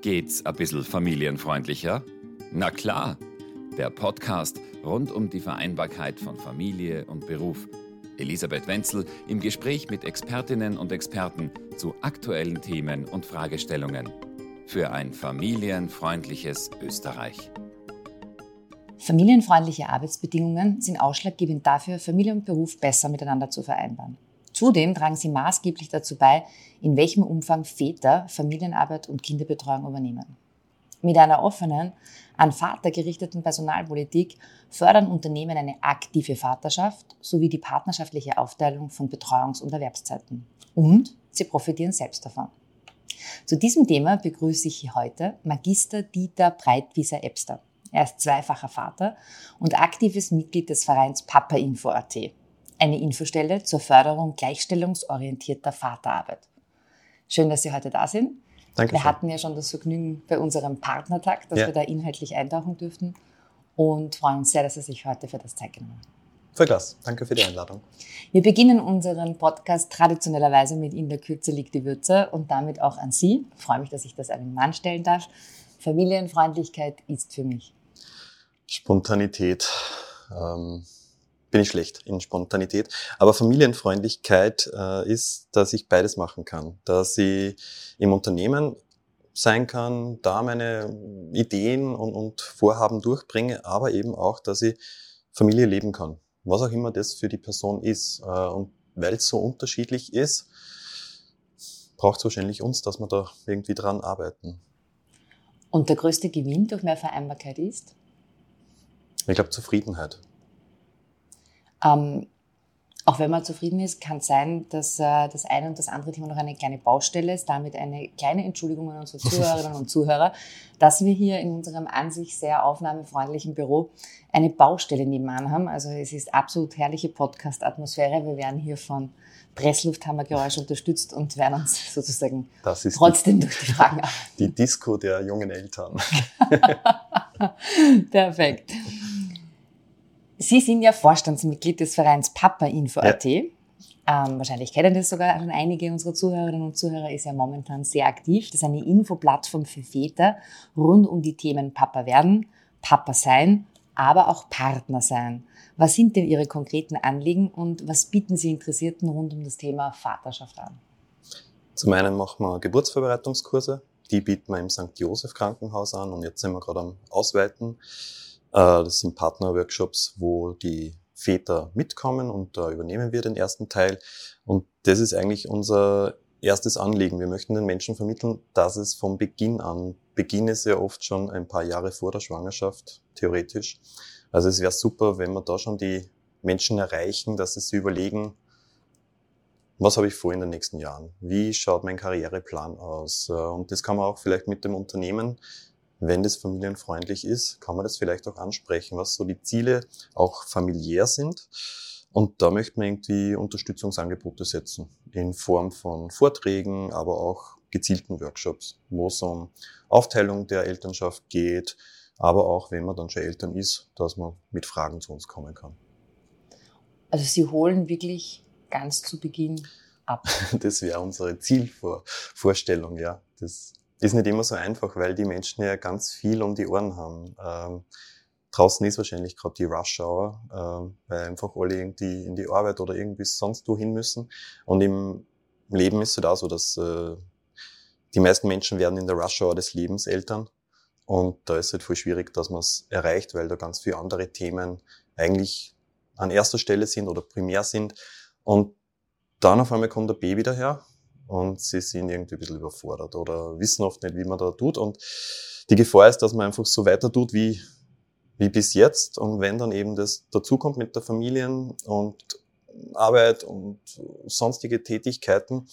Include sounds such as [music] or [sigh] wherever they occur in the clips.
Geht's ein bisschen familienfreundlicher? Na klar, der Podcast rund um die Vereinbarkeit von Familie und Beruf. Elisabeth Wenzel im Gespräch mit Expertinnen und Experten zu aktuellen Themen und Fragestellungen. Für ein familienfreundliches Österreich. Familienfreundliche Arbeitsbedingungen sind ausschlaggebend dafür, Familie und Beruf besser miteinander zu vereinbaren. Zudem tragen sie maßgeblich dazu bei, in welchem Umfang Väter Familienarbeit und Kinderbetreuung übernehmen. Mit einer offenen, an Vater gerichteten Personalpolitik fördern Unternehmen eine aktive Vaterschaft sowie die partnerschaftliche Aufteilung von Betreuungs- und Erwerbszeiten. Und sie profitieren selbst davon. Zu diesem Thema begrüße ich heute Magister Dieter Breitwieser-Ebster. Er ist zweifacher Vater und aktives Mitglied des Vereins Papa Info.at eine Infostelle zur Förderung gleichstellungsorientierter Vaterarbeit. Schön, dass Sie heute da sind. Danke. Wir hatten ja schon das Vergnügen bei unserem Partnertag, dass ja. wir da inhaltlich eintauchen dürften und freuen uns sehr, dass Sie sich heute für das Zeit genommen haben. Voll klasse. Danke für die Einladung. Wir beginnen unseren Podcast traditionellerweise mit In der Kürze liegt die Würze und damit auch an Sie. Ich freue mich, dass ich das einem Mann stellen darf. Familienfreundlichkeit ist für mich. Spontanität. Ähm bin ich schlecht in Spontanität. Aber Familienfreundlichkeit äh, ist, dass ich beides machen kann. Dass ich im Unternehmen sein kann, da meine Ideen und, und Vorhaben durchbringe, aber eben auch, dass ich Familie leben kann. Was auch immer das für die Person ist. Äh, und weil es so unterschiedlich ist, braucht es wahrscheinlich uns, dass wir da irgendwie dran arbeiten. Und der größte Gewinn durch mehr Vereinbarkeit ist? Ich glaube Zufriedenheit. Ähm, auch wenn man zufrieden ist, kann es sein, dass äh, das eine und das andere Thema noch eine kleine Baustelle ist. Damit eine kleine Entschuldigung an unsere [laughs] Zuhörerinnen und Zuhörer, dass wir hier in unserem an sich sehr aufnahmefreundlichen Büro eine Baustelle nebenan haben. Also es ist absolut herrliche Podcast-Atmosphäre. Wir werden hier von Presslufthammergeräusch unterstützt und werden uns [laughs] sozusagen trotzdem die, durch die Fragen [laughs] arbeiten. Die Disco der jungen Eltern. Perfekt. Sie sind ja Vorstandsmitglied des Vereins Papa Info.at. Ja. Ähm, wahrscheinlich kennen das sogar schon einige unserer Zuhörerinnen und Zuhörer, ist ja momentan sehr aktiv. Das ist eine Infoplattform für Väter rund um die Themen Papa werden, Papa sein, aber auch Partner sein. Was sind denn Ihre konkreten Anliegen und was bieten Sie Interessierten rund um das Thema Vaterschaft an? Zum einen machen wir Geburtsvorbereitungskurse. Die bieten wir im St. Josef Krankenhaus an und jetzt sind wir gerade am Ausweiten. Äh, das sind Partnerworkshops, wo die Väter mitkommen und da übernehmen wir den ersten Teil. Und das ist eigentlich unser erstes Anliegen. Wir möchten den Menschen vermitteln, dass es vom Beginn an, Beginn ist ja oft schon ein paar Jahre vor der Schwangerschaft, theoretisch. Also es wäre super, wenn wir da schon die Menschen erreichen, dass sie sich überlegen, was habe ich vor in den nächsten Jahren? Wie schaut mein Karriereplan aus? Äh, und das kann man auch vielleicht mit dem Unternehmen wenn das familienfreundlich ist, kann man das vielleicht auch ansprechen, was so die Ziele auch familiär sind. Und da möchte man irgendwie Unterstützungsangebote setzen in Form von Vorträgen, aber auch gezielten Workshops, wo es um Aufteilung der Elternschaft geht, aber auch, wenn man dann schon Eltern ist, dass man mit Fragen zu uns kommen kann. Also Sie holen wirklich ganz zu Beginn ab. [laughs] Das wäre unsere Zielvorstellung, ja. Das ist nicht immer so einfach, weil die Menschen ja ganz viel um die Ohren haben. Ähm, draußen ist wahrscheinlich gerade die Rush Hour, ähm, weil einfach alle irgendwie in die Arbeit oder irgendwie sonst wohin müssen. Und im Leben ist es halt auch so, dass äh, die meisten Menschen werden in der Rush Hour des Lebens Eltern. Und da ist es halt voll schwierig, dass man es erreicht, weil da ganz viele andere Themen eigentlich an erster Stelle sind oder primär sind. Und dann auf einmal kommt der Baby daher und sie sind irgendwie ein bisschen überfordert oder wissen oft nicht, wie man da tut. Und die Gefahr ist, dass man einfach so weiter tut wie, wie bis jetzt. Und wenn dann eben das dazukommt mit der Familien und Arbeit und sonstige Tätigkeiten,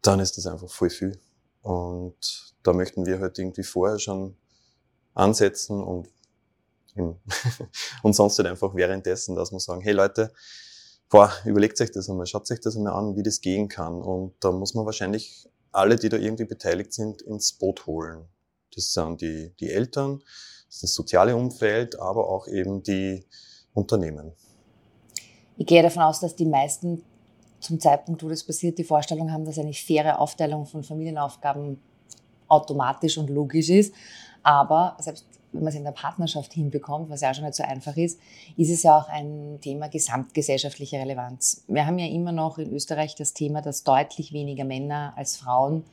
dann ist das einfach voll viel. Und da möchten wir halt irgendwie vorher schon ansetzen und, [laughs] und sonst halt einfach währenddessen, dass wir sagen, hey Leute, boah, überlegt euch das einmal, schaut euch das einmal an, wie das gehen kann. Und da muss man wahrscheinlich alle, die da irgendwie beteiligt sind, ins Boot holen. Das sind die, die Eltern, das, das soziale Umfeld, aber auch eben die Unternehmen. Ich gehe davon aus, dass die meisten zum Zeitpunkt, wo das passiert, die Vorstellung haben, dass eine faire Aufteilung von Familienaufgaben automatisch und logisch ist. Aber selbst wenn man es in der Partnerschaft hinbekommt, was ja auch schon nicht so einfach ist, ist es ja auch ein Thema gesamtgesellschaftlicher Relevanz. Wir haben ja immer noch in Österreich das Thema, dass deutlich weniger Männer als Frauen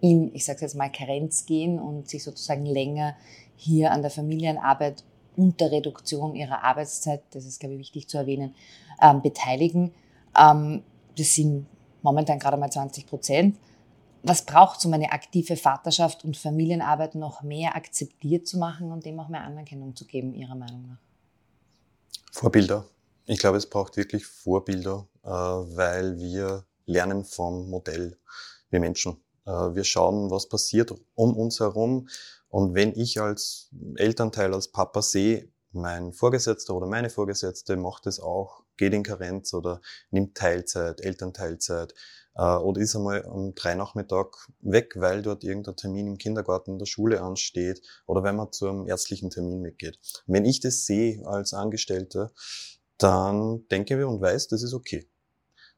in, ich sage jetzt mal, Karenz gehen und sich sozusagen länger hier an der Familienarbeit unter Reduktion ihrer Arbeitszeit, das ist, glaube ich, wichtig zu erwähnen, ähm, beteiligen. Ähm, das sind momentan gerade mal 20 Prozent. Was braucht es, um eine aktive Vaterschaft und Familienarbeit noch mehr akzeptiert zu machen und dem auch mehr Anerkennung zu geben, Ihrer Meinung nach? Vorbilder. Ich glaube, es braucht wirklich Vorbilder, äh, weil wir lernen vom Modell, wir Menschen. Äh, wir schauen, was passiert um uns herum. Und wenn ich als Elternteil, als Papa sehe, mein Vorgesetzter oder meine Vorgesetzte macht es auch, geht in Karenz oder nimmt Teilzeit, Elternteilzeit äh, oder ist einmal um drei Nachmittag weg, weil dort irgendein Termin im Kindergarten, in der Schule ansteht oder wenn man zu einem ärztlichen Termin mitgeht. Wenn ich das sehe als Angestellter, dann denke wir und weiß, das ist okay.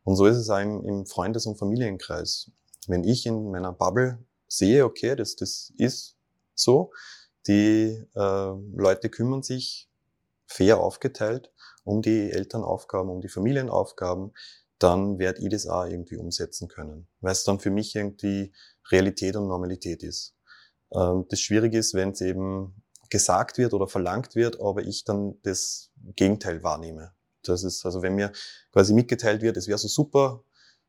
Und so ist es auch im, im Freundes- und Familienkreis. Wenn ich in meiner Bubble sehe, okay, das, das ist so, die äh, Leute kümmern sich fair aufgeteilt um die Elternaufgaben, um die Familienaufgaben, dann werde ich das auch irgendwie umsetzen können, weil es dann für mich irgendwie Realität und Normalität ist. Ähm, das Schwierige ist, wenn es eben gesagt wird oder verlangt wird, aber ich dann das Gegenteil wahrnehme. Das ist, also wenn mir quasi mitgeteilt wird, es wäre so super,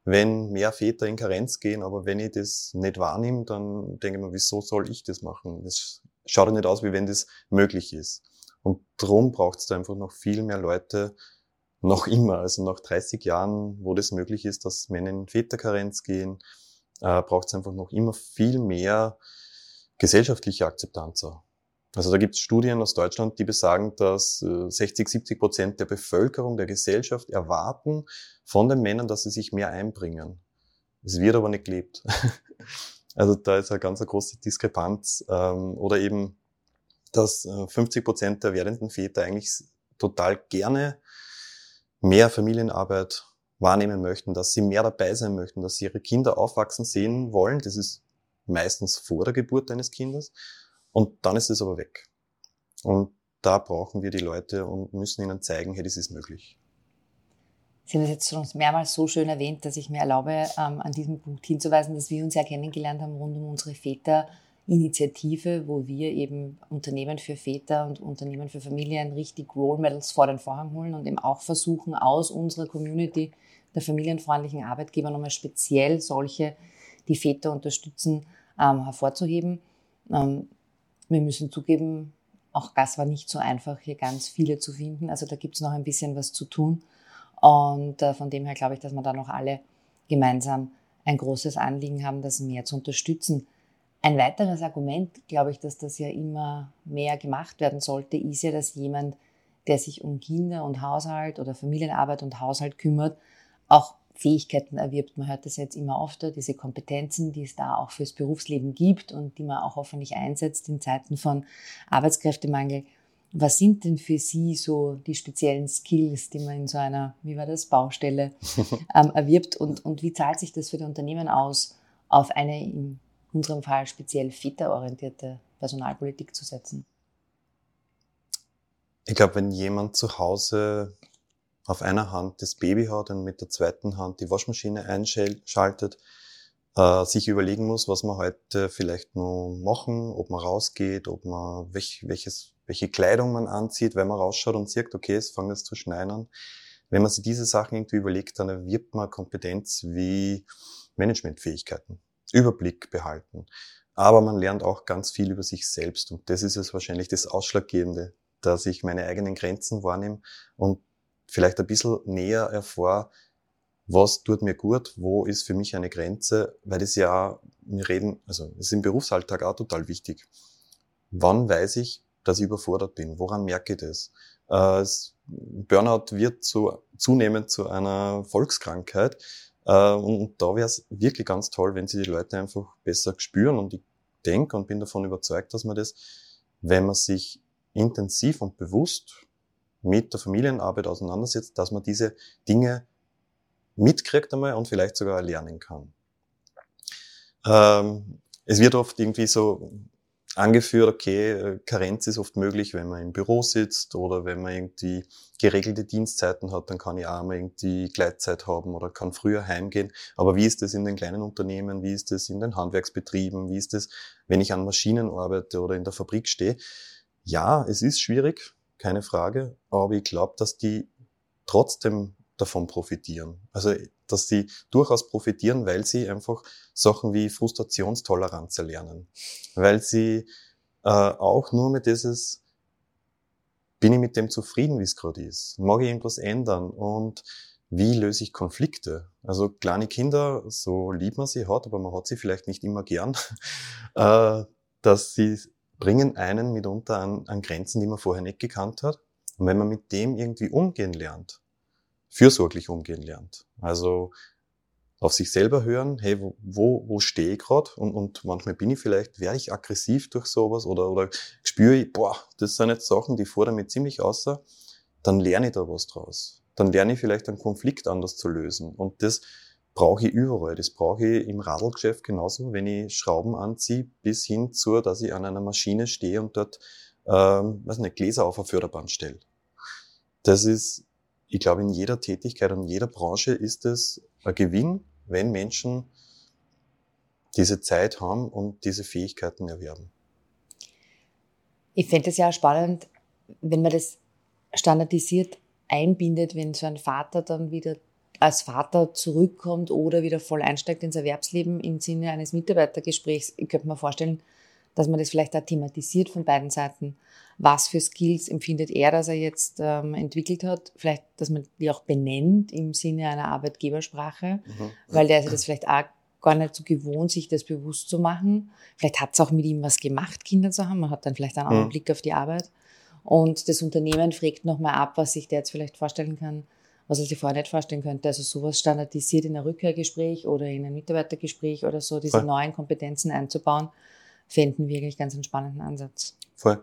wenn mehr Väter in Karenz gehen, aber wenn ich das nicht wahrnehme, dann denke ich mir, wieso soll ich das machen? Das schaut ja nicht aus, wie wenn das möglich ist. Und darum braucht es da einfach noch viel mehr Leute, noch immer, also nach 30 Jahren, wo das möglich ist, dass Männer in Väterkarenz gehen, äh, braucht es einfach noch immer viel mehr gesellschaftliche Akzeptanz. Also da gibt es Studien aus Deutschland, die besagen, dass äh, 60, 70 Prozent der Bevölkerung, der Gesellschaft erwarten von den Männern, dass sie sich mehr einbringen. Es wird aber nicht gelebt. [laughs] also da ist eine ganz eine große Diskrepanz. Ähm, oder eben, dass äh, 50 Prozent der werdenden Väter eigentlich total gerne mehr Familienarbeit wahrnehmen möchten, dass sie mehr dabei sein möchten, dass sie ihre Kinder aufwachsen sehen wollen. Das ist meistens vor der Geburt eines Kindes. Und dann ist es aber weg. Und da brauchen wir die Leute und müssen ihnen zeigen, hey, das ist möglich. Sie haben es jetzt schon mehrmals so schön erwähnt, dass ich mir erlaube, ähm, an diesem Punkt hinzuweisen, dass wir uns ja kennengelernt haben rund um unsere Väter Initiative, wo wir eben Unternehmen für Väter und Unternehmen für Familien richtig Role Models vor den Vorhang holen und eben auch versuchen, aus unserer Community der familienfreundlichen Arbeitgeber nochmal speziell solche, die Väter unterstützen, ähm, hervorzuheben. Ähm, wir müssen zugeben, auch das war nicht so einfach, hier ganz viele zu finden. Also da gibt es noch ein bisschen was zu tun. Und äh, von dem her glaube ich, dass wir da noch alle gemeinsam ein großes Anliegen haben, das mehr zu unterstützen. Ein weiteres Argument, glaube ich, dass das ja immer mehr gemacht werden sollte, ist ja, dass jemand, der sich um Kinder und Haushalt oder Familienarbeit und Haushalt kümmert, auch Fähigkeiten erwirbt. Man hört das jetzt immer öfter, diese Kompetenzen, die es da auch fürs Berufsleben gibt und die man auch hoffentlich einsetzt in Zeiten von Arbeitskräftemangel. Was sind denn für Sie so die speziellen Skills, die man in so einer, wie war das, Baustelle [laughs] ähm, erwirbt und, und wie zahlt sich das für die Unternehmen aus, auf eine im unserem Fall speziell väterorientierte Personalpolitik zu setzen? Ich glaube, wenn jemand zu Hause auf einer Hand das Baby hat und mit der zweiten Hand die Waschmaschine einschaltet, äh, sich überlegen muss, was man heute vielleicht nur machen, ob man rausgeht, ob man welch, welches, welche Kleidung man anzieht, wenn man rausschaut und sieht, okay, es fängt jetzt zu schneien an. Wenn man sich diese Sachen irgendwie überlegt, dann erwirbt man Kompetenz wie Managementfähigkeiten. Überblick behalten. Aber man lernt auch ganz viel über sich selbst und das ist es wahrscheinlich das Ausschlaggebende, dass ich meine eigenen Grenzen wahrnehme und vielleicht ein bisschen näher erfahre, was tut mir gut, wo ist für mich eine Grenze, weil das ja, wir reden, also es ist im Berufsalltag auch total wichtig. Wann weiß ich, dass ich überfordert bin? Woran merke ich das? Äh, Burnout wird zu, zunehmend zu einer Volkskrankheit und da wäre es wirklich ganz toll, wenn sie die Leute einfach besser spüren. Und ich denke und bin davon überzeugt, dass man das, wenn man sich intensiv und bewusst mit der Familienarbeit auseinandersetzt, dass man diese Dinge mitkriegt einmal und vielleicht sogar lernen kann. Ähm, es wird oft irgendwie so angeführt, okay, Karenz ist oft möglich, wenn man im Büro sitzt oder wenn man irgendwie geregelte Dienstzeiten hat, dann kann ich auch mal irgendwie Gleitzeit haben oder kann früher heimgehen. Aber wie ist das in den kleinen Unternehmen? Wie ist das in den Handwerksbetrieben? Wie ist das, wenn ich an Maschinen arbeite oder in der Fabrik stehe? Ja, es ist schwierig, keine Frage, aber ich glaube, dass die trotzdem davon profitieren. Also, dass sie durchaus profitieren, weil sie einfach Sachen wie Frustrationstoleranz erlernen. Weil sie äh, auch nur mit dieses, bin ich mit dem zufrieden, wie es gerade ist? Mag ich irgendwas ändern? Und wie löse ich Konflikte? Also kleine Kinder, so lieb man sie hat, aber man hat sie vielleicht nicht immer gern, [laughs] äh, dass sie bringen einen mitunter an, an Grenzen, die man vorher nicht gekannt hat. Und wenn man mit dem irgendwie umgehen lernt, fürsorglich umgehen lernt. Also auf sich selber hören, hey, wo, wo, stehe ich gerade? Und, und manchmal bin ich vielleicht, wäre ich aggressiv durch sowas oder, oder spüre ich, boah, das sind jetzt Sachen, die fordern mich ziemlich außer, dann lerne ich da was draus. Dann lerne ich vielleicht einen Konflikt anders zu lösen. Und das brauche ich überall. Das brauche ich im Radlgeschäft genauso, wenn ich Schrauben anziehe, bis hin zu, dass ich an einer Maschine stehe und dort, ähm, weiß nicht, Gläser auf eine Förderband stelle. Das ist ich glaube, in jeder Tätigkeit und jeder Branche ist es ein Gewinn, wenn Menschen diese Zeit haben und diese Fähigkeiten erwerben. Ich fände es ja spannend, wenn man das standardisiert einbindet, wenn so ein Vater dann wieder als Vater zurückkommt oder wieder voll einsteigt ins Erwerbsleben im Sinne eines Mitarbeitergesprächs. Ich könnte mir vorstellen, dass man das vielleicht auch thematisiert von beiden Seiten. Was für Skills empfindet er, dass er jetzt ähm, entwickelt hat? Vielleicht, dass man die auch benennt im Sinne einer Arbeitgebersprache, mhm. weil der ist das vielleicht auch gar nicht so gewohnt, sich das bewusst zu machen. Vielleicht hat es auch mit ihm was gemacht, Kinder zu haben. Man hat dann vielleicht einen anderen mhm. Blick auf die Arbeit. Und das Unternehmen fragt nochmal ab, was sich der jetzt vielleicht vorstellen kann, was er sich vorher nicht vorstellen könnte. Also sowas standardisiert in ein Rückkehrgespräch oder in ein Mitarbeitergespräch oder so, diese Voll. neuen Kompetenzen einzubauen, fänden wir eigentlich ganz einen Ansatz. Voll.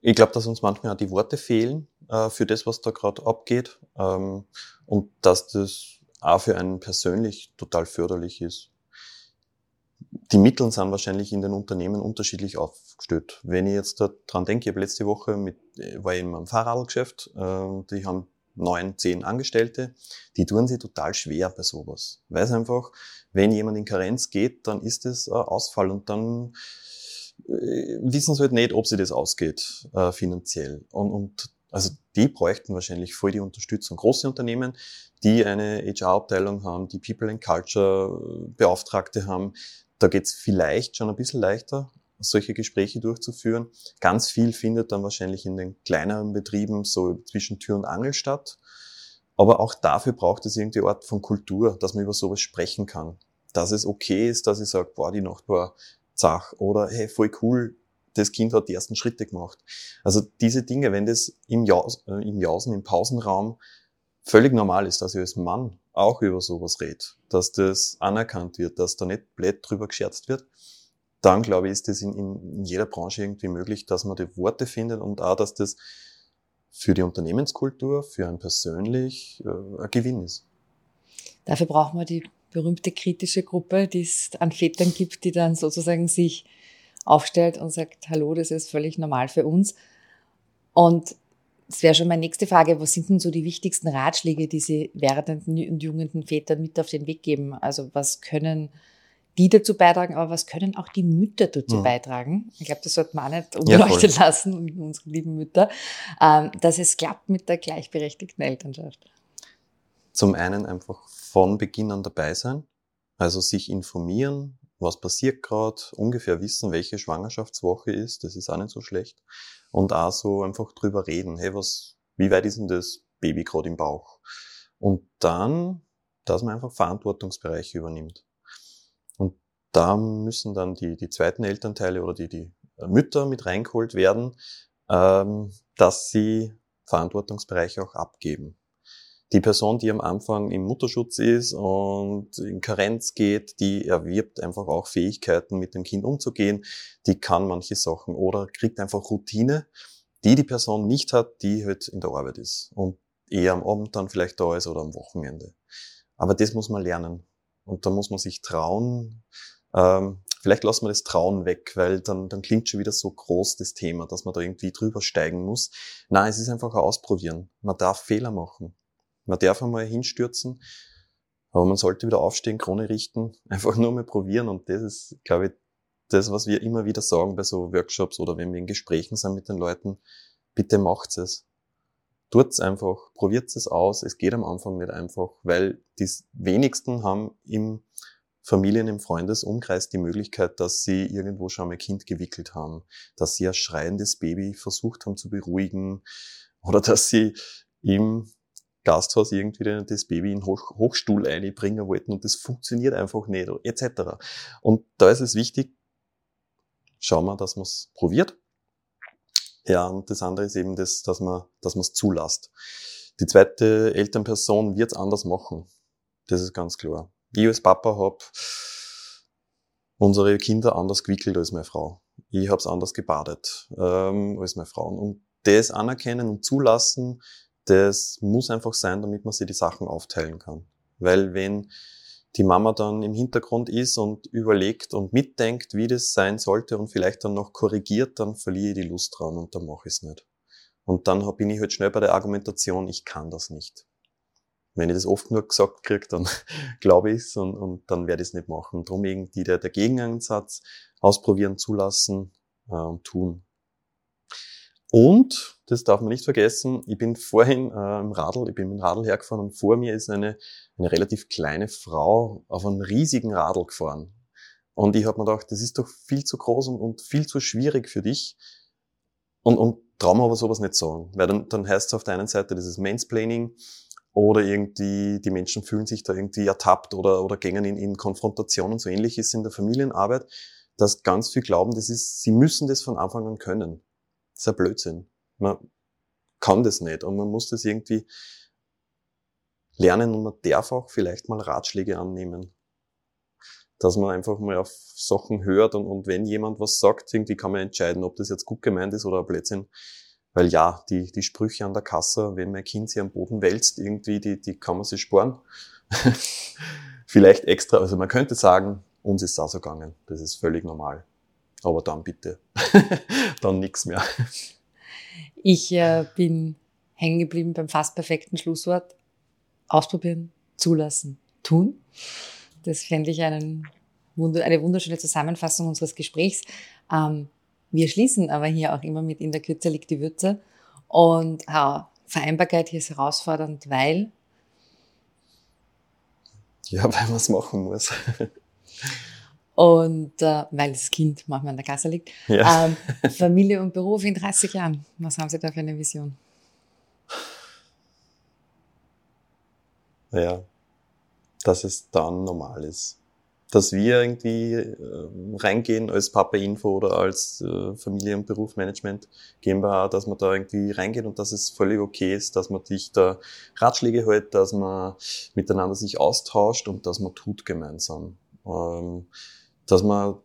Ich glaube, dass uns manchmal auch die Worte fehlen äh, für das, was da gerade abgeht ähm, und dass das auch für einen persönlich total förderlich ist. Die Mittel sind wahrscheinlich in den Unternehmen unterschiedlich aufgestellt. Wenn ich jetzt daran denke, ich habe letzte Woche mit, äh, war ich in meinem Fahrradgeschäft, äh, die haben neun, zehn Angestellte, die tun sich total schwer bei sowas. Weil es einfach, wenn jemand in Karenz geht, dann ist es ein Ausfall und dann wissen sie halt nicht, ob sie das ausgeht äh, finanziell. Und, und also die bräuchten wahrscheinlich voll die Unterstützung. Große Unternehmen, die eine HR-Abteilung haben, die People and Culture Beauftragte haben, da geht's vielleicht schon ein bisschen leichter, solche Gespräche durchzuführen. Ganz viel findet dann wahrscheinlich in den kleineren Betrieben so zwischen Tür und Angel statt. Aber auch dafür braucht es irgendwie Art von Kultur, dass man über sowas sprechen kann. Dass es okay ist, dass ich sage, boah, die Nacht war Zach oder hey, voll cool, das Kind hat die ersten Schritte gemacht. Also diese Dinge, wenn das im, Jaus, äh, im Jausen, im Pausenraum völlig normal ist, dass ich als Mann auch über sowas rede, dass das anerkannt wird, dass da nicht blöd drüber gescherzt wird, dann glaube ich, ist das in, in jeder Branche irgendwie möglich, dass man die Worte findet und auch, dass das für die Unternehmenskultur, für einen persönlich äh, ein Gewinn ist. Dafür brauchen wir die berühmte kritische Gruppe, die es an Vätern gibt, die dann sozusagen sich aufstellt und sagt, hallo, das ist völlig normal für uns. Und das wäre schon meine nächste Frage, was sind denn so die wichtigsten Ratschläge, die Sie werdenden und jungen Vätern mit auf den Weg geben? Also was können die dazu beitragen, aber was können auch die Mütter dazu mhm. beitragen? Ich glaube, das sollte man auch nicht unbeleuchtet ja, lassen, unsere lieben Mütter, ähm, dass es klappt mit der gleichberechtigten Elternschaft. Zum einen einfach von Beginn an dabei sein, also sich informieren, was passiert gerade, ungefähr wissen, welche Schwangerschaftswoche ist, das ist auch nicht so schlecht. Und auch so einfach drüber reden, hey, was, wie weit ist denn das Baby gerade im Bauch? Und dann, dass man einfach Verantwortungsbereiche übernimmt. Und da müssen dann die, die zweiten Elternteile oder die, die Mütter mit reingeholt werden, ähm, dass sie Verantwortungsbereiche auch abgeben die Person, die am Anfang im Mutterschutz ist und in Karenz geht, die erwirbt einfach auch Fähigkeiten, mit dem Kind umzugehen. Die kann manche Sachen oder kriegt einfach Routine, die die Person nicht hat, die halt in der Arbeit ist und eher am Abend dann vielleicht da ist oder am Wochenende. Aber das muss man lernen. Und da muss man sich trauen, ähm, vielleicht lassen wir das Trauen weg, weil dann, dann klingt schon wieder so groß das Thema, dass man da irgendwie drüber steigen muss. Nein, es ist einfach ein Ausprobieren. Man darf Fehler machen. Man darf einmal hinstürzen, aber man sollte wieder aufstehen, Krone richten, [laughs] einfach nur mal probieren und das ist, glaube ich, das, was wir immer wieder sagen bei so Workshops oder wenn wir in Gesprächen sind mit den Leuten, bitte macht es. Tut's einfach, probiert es aus. Es geht am Anfang nicht einfach, weil die wenigsten haben im Familien im Freundesumkreis die Möglichkeit, dass sie irgendwo schon mal Kind gewickelt haben, dass sie ein schreiendes Baby versucht haben zu beruhigen oder dass sie im Gasthaus irgendwie das Baby in Hoch Hochstuhl einbringen wollten und das funktioniert einfach nicht, etc. Und da ist es wichtig, schauen wir, dass man es probiert. Ja, und das andere ist eben das, dass man dass es zulässt. Die zweite Elternperson wird es anders machen. Das ist ganz klar. Ich als Papa hab unsere Kinder anders gewickelt als meine Frau. Ich hab's anders gebadet ähm, als meine Frau. Und das anerkennen und zulassen, das muss einfach sein, damit man sich die Sachen aufteilen kann. Weil wenn die Mama dann im Hintergrund ist und überlegt und mitdenkt, wie das sein sollte und vielleicht dann noch korrigiert, dann verliere ich die Lust dran und dann mache ich es nicht. Und dann bin ich halt schnell bei der Argumentation, ich kann das nicht. Wenn ich das oft nur gesagt kriege, dann [laughs] glaube ich es und, und dann werde ich es nicht machen. Drum irgendwie der, der Gegenansatz, ausprobieren, zulassen äh, und tun. Und, das darf man nicht vergessen, ich bin vorhin äh, im Radl, ich bin mit dem Radl hergefahren und vor mir ist eine, eine relativ kleine Frau auf einem riesigen Radl gefahren. Und ich habe mir gedacht, das ist doch viel zu groß und, und viel zu schwierig für dich. Und, und trauen aber sowas nicht sagen. Weil dann, dann heißt es auf der einen Seite, das ist Mansplaining oder irgendwie die Menschen fühlen sich da irgendwie ertappt oder, oder gängen in, in Konfrontation und so ähnlich ist in der Familienarbeit, dass ganz viel glauben, das ist, sie müssen das von Anfang an können. Ist ein Blödsinn. Man kann das nicht und man muss das irgendwie lernen und man darf auch vielleicht mal Ratschläge annehmen. Dass man einfach mal auf Sachen hört und, und wenn jemand was sagt, irgendwie kann man entscheiden, ob das jetzt gut gemeint ist oder ein Blödsinn. Weil ja, die, die Sprüche an der Kasse, wenn mein Kind sich am Boden wälzt, irgendwie, die, die kann man sich sparen. [laughs] Vielleicht extra, also man könnte sagen, uns ist es auch so gegangen. Das ist völlig normal. Aber dann bitte. [laughs] dann nichts mehr. Ich äh, bin hängen geblieben beim fast perfekten Schlusswort. Ausprobieren, zulassen, tun. Das fände ich einen, eine wunderschöne Zusammenfassung unseres Gesprächs. Ähm, wir schließen aber hier auch immer mit in der Kürze liegt die Würze. Und ja, Vereinbarkeit hier ist herausfordernd, weil? Ja, [laughs] weil man es machen muss. Und äh, weil das Kind manchmal an der Kasse liegt. Ja. Ähm, [laughs] Familie und Beruf in 30 Jahren. Was haben Sie da für eine Vision? Ja, dass es dann normal ist. Dass wir irgendwie äh, reingehen als Papa Info oder als äh, Familie- und Berufsmanagement GmbH, dass man da irgendwie reingeht und dass es völlig okay ist, dass man sich da Ratschläge hält, dass man miteinander sich austauscht und dass man tut gemeinsam. Ähm, dass man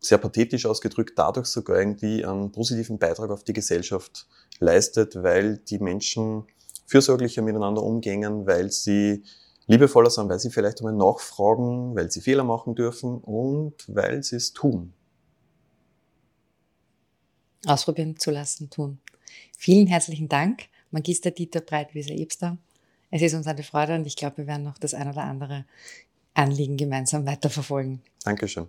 sehr pathetisch ausgedrückt dadurch sogar irgendwie einen positiven Beitrag auf die Gesellschaft leistet, weil die Menschen fürsorglicher miteinander umgehen, weil sie liebevoller sind, weil sie vielleicht einmal nachfragen, weil sie Fehler machen dürfen und weil sie es tun. Ausprobieren zu lassen, tun. Vielen herzlichen Dank, Magister Dieter Breitwieser-Ebster. Es ist uns eine Freude und ich glaube, wir werden noch das ein oder andere Anliegen gemeinsam weiterverfolgen. Dankeschön.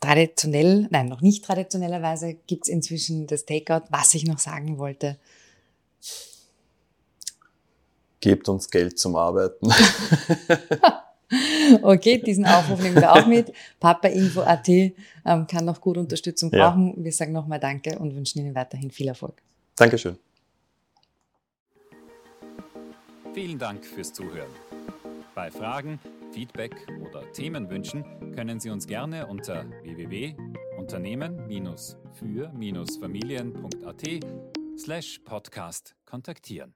Traditionell, nein, noch nicht traditionellerweise gibt es inzwischen das Takeout. Was ich noch sagen wollte. Gebt uns Geld zum Arbeiten. [laughs] okay, diesen Aufruf nehmen wir auch mit. Papainfo.at ähm, kann noch gut Unterstützung brauchen. Ja. Wir sagen nochmal Danke und wünschen Ihnen weiterhin viel Erfolg. Dankeschön. Vielen Dank fürs Zuhören. Bei Fragen, Feedback oder Themenwünschen können Sie uns gerne unter www.unternehmen-für-familien.at slash podcast kontaktieren.